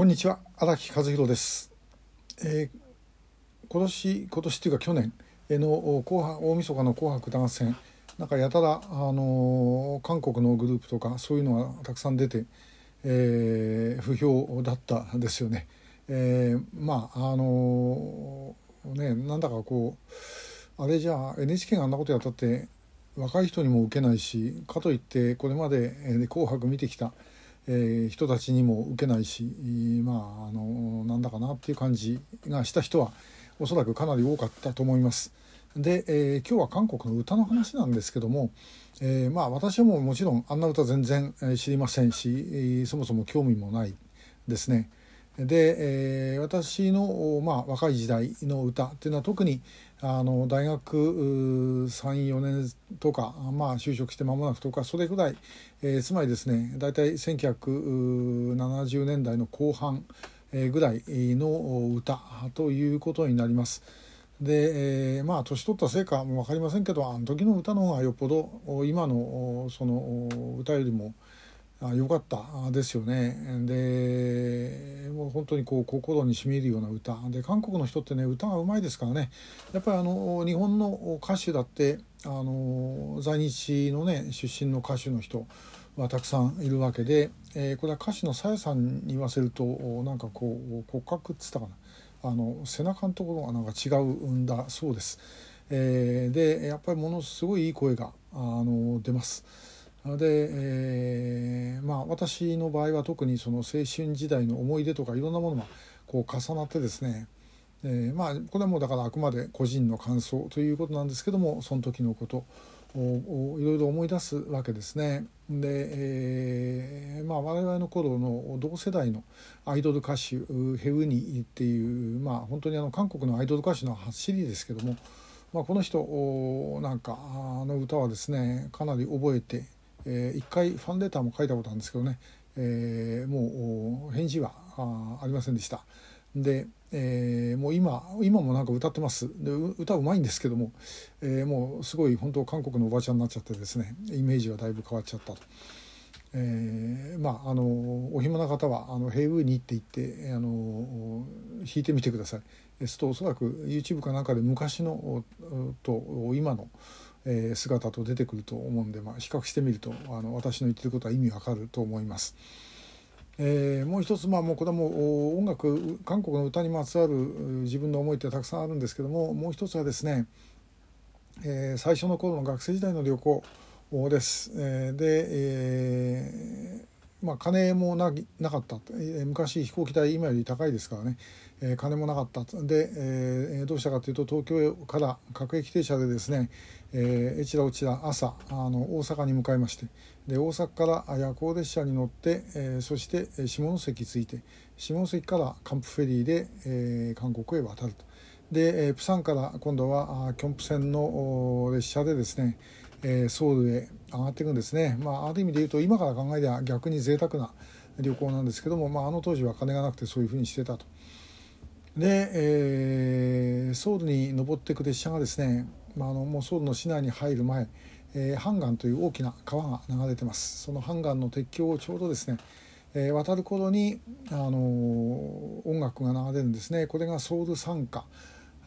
こんにちは荒木和弘です、えー今年今年というか去年の紅白大晦日の「紅白歌合戦」なんかやたら、あのー韓国のグループとかそういうのがたくさん出て、えー不評だったですよね。えーまああのねなんだかこうあれじゃあ NHK があんなことやったって若い人にも受けないしかといってこれまで「紅白」見てきた、えー人たちにも受けないしまああのなんだかなっていう感じがした人はおそらくかなり多かったと思います。で、えー今日は韓国の歌の話なんですけども、えーまあ私はもうもちろんあんな歌全然知りませんし、そもそも興味もないですね。で、えー私の、まあ、若い時代の歌っていうのは特にあの大学34年とか、まあ、就職して間もなくとかそれぐらい、えーつまりですね大体1970年代の後半えぐらいの歌ということになります。で、えーまあ年取ったせいかも分かりませんけどあの時の歌の方がよっぽど今のその歌よりもあ良かったですよね。で本当にこう心にしみるような歌で韓国の人ってね歌がうまいですからねやっぱりあの日本の歌手だってあの在日のね出身の歌手の人はたくさんいるわけで、えーこれは歌手のさやさんに言わせるとなんかこう骨格っつったかなあの背中のところがなんか違うんだそうです。えーでやっぱりものすごいいい声があの出ます。で、えーまあ私の場合は特にその青春時代の思い出とかいろんなものがこう重なってですね、えーまあこれはもうだからあくまで個人の感想ということなんですけどもその時のことをいろいろ思い出すわけですね。で、えーまあ、我々の頃の同世代のアイドル歌手ヘウニっていう、まあ、本当にあの韓国のアイドル歌手の走りですけども、まあ、この人なんかの歌はですねかなり覚えて、えー一回ファンレターも書いたことあるんですけどね、えーもう返事はありませんでした。で、えーもう今今もなんか歌ってますで歌うまいんですけども、えーもうすごい本当韓国のおばちゃんになっちゃってですねイメージはだいぶ変わっちゃったと。えーまああのお暇な方は「あのヘイウーニ」って言ってあの弾いてみてください。ですとおそらく YouTube かなんかで昔のと今の、え姿と出てくると思うんで、まあ、比較してみるとあの私の言ってることは意味わかると思います。えーもう一つまあもうこれはもう音楽韓国の歌にまつわる自分の思いってたくさんあるんですけどももう一つはですね、えー最初の頃の学生時代の旅行です。えーで、えーまあ、金もななかった、昔飛行機代今より高いですからね、えー金もなかったで、えーどうしたかというと東京から各駅停車でですね、えーえちらおちら朝あの大阪に向かいまして。で大阪から夜行列車に乗って、えーそして下関着いて下関からカンプフェリーで、えー韓国へ渡ると。で、えープサンから今度はキョンプ線の列車でですね、えーソウルへ上がっていくんですね、まあ、ある意味で言うと今から考えりゃ逆に贅沢な旅行なんですけども、まあ、あの当時は金がなくてそういうふうにしてたと。で、えーソウルに登っていく列車がですね、まあ、あのもうソウルの市内に入る前、えーハンガンという大きな川が流れてます。そのハンガンの鉄橋をちょうどですね、えー渡る頃に、あのー音楽が流れるんですね。これがソウル賛歌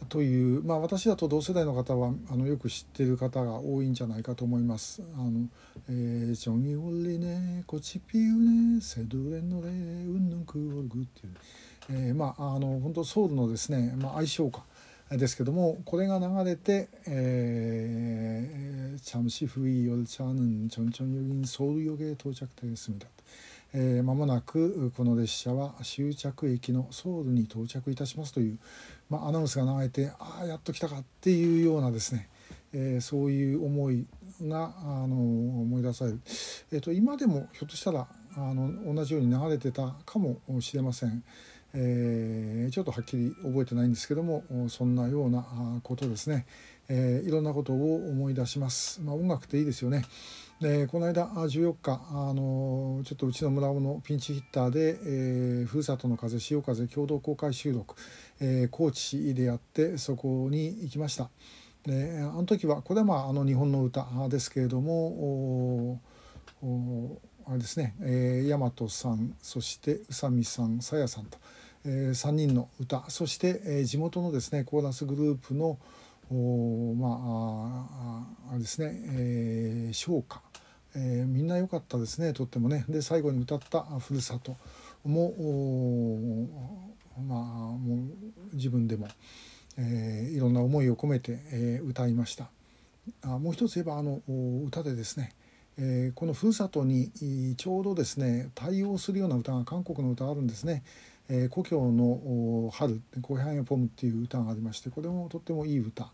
という、まあ、私だと同世代の方はあのよく知っている方が多いんじゃないかと思います。あのえージョニー・オリネコチピウネセドレノレウンヌンクオルグっていう、えーまああの本当ソウルのですね、まあ、愛称歌ですけどもこれが流れて「えー、チャムシフイヨルチャヌンチョンチョンヨギンソウルヨゲ到着ですみだ」えー、間もなくこの列車は終着駅のソウルに到着いたしますという、まあ、アナウンスが流れてああやっと来たかっていうようなですね、えーそういう思いがあの思い出される、えー、と今でもひょっとしたらあの同じように流れてたかもしれません。えーちょっとはっきり覚えてないんですけどもそんなようなことですね、えーいろんなことを思い出します、まあ、音楽っていいですよね。でこの間14日あのちょっとうちの村尾のピンチヒッターで「えーふるさとの風潮風」共同公開収録、えー高知でやってそこに行きました。であの時はこれはまああの日本の歌ですけれどもあれですね、えー、大和さんそして宇佐美さんさやさんと、えー、3人の歌そして、えー、地元のですねコーラスグループのおまああれですね、えー、唱歌、えー、みんな良かったですねとってもね。で最後に歌った「ふるさと」もまあもう自分でも、えー、いろんな思いを込めて、えー、歌いました。あもう一つ言えばあの歌でですね、え、この「ふるさと」にちょうどですね対応するような歌が韓国の歌があるんですね。え、故郷の春「コヘハンポム」っていう歌がありましてこれもとってもいい歌。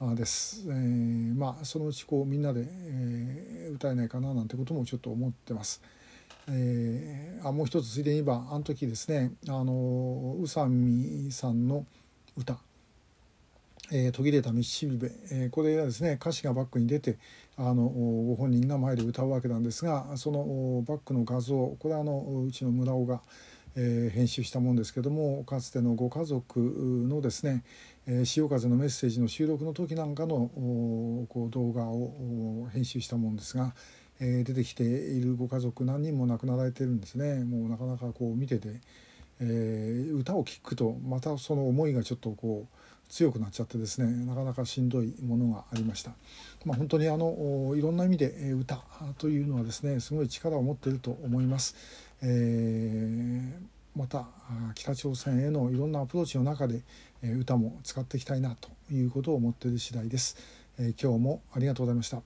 です。えー、まあそのうちこうみんなで、えー、歌えないかななんてこともちょっと思ってます。えー、あもう一つついでに言えばあの時ですねあの宇佐美さんの歌「えー、途切れた道しるべ」えー、これがですね歌詞がバックに出てあのご本人が前で歌うわけなんですがそのバックの画像これはあのうちの村尾が、えー、編集したもんですけどもかつてのご家族のですね「えー、潮風のメッセージ」の収録の時なんかのこう動画を編集したもんですが、えー、出てきているご家族何人も亡くなられてるんですね。もうなかなかこう見てて、えー、歌を聴くとまたその思いがちょっとこう強くなっちゃってですねなかなかしんどいものがありました。まあ、本当にあのいろんな意味で歌というのはですねすごい力を持っていると思います。えー、また北朝鮮へのいろんなアプローチの中で歌も使っていきたいなということを思っている次第です。え今日もありがとうございました。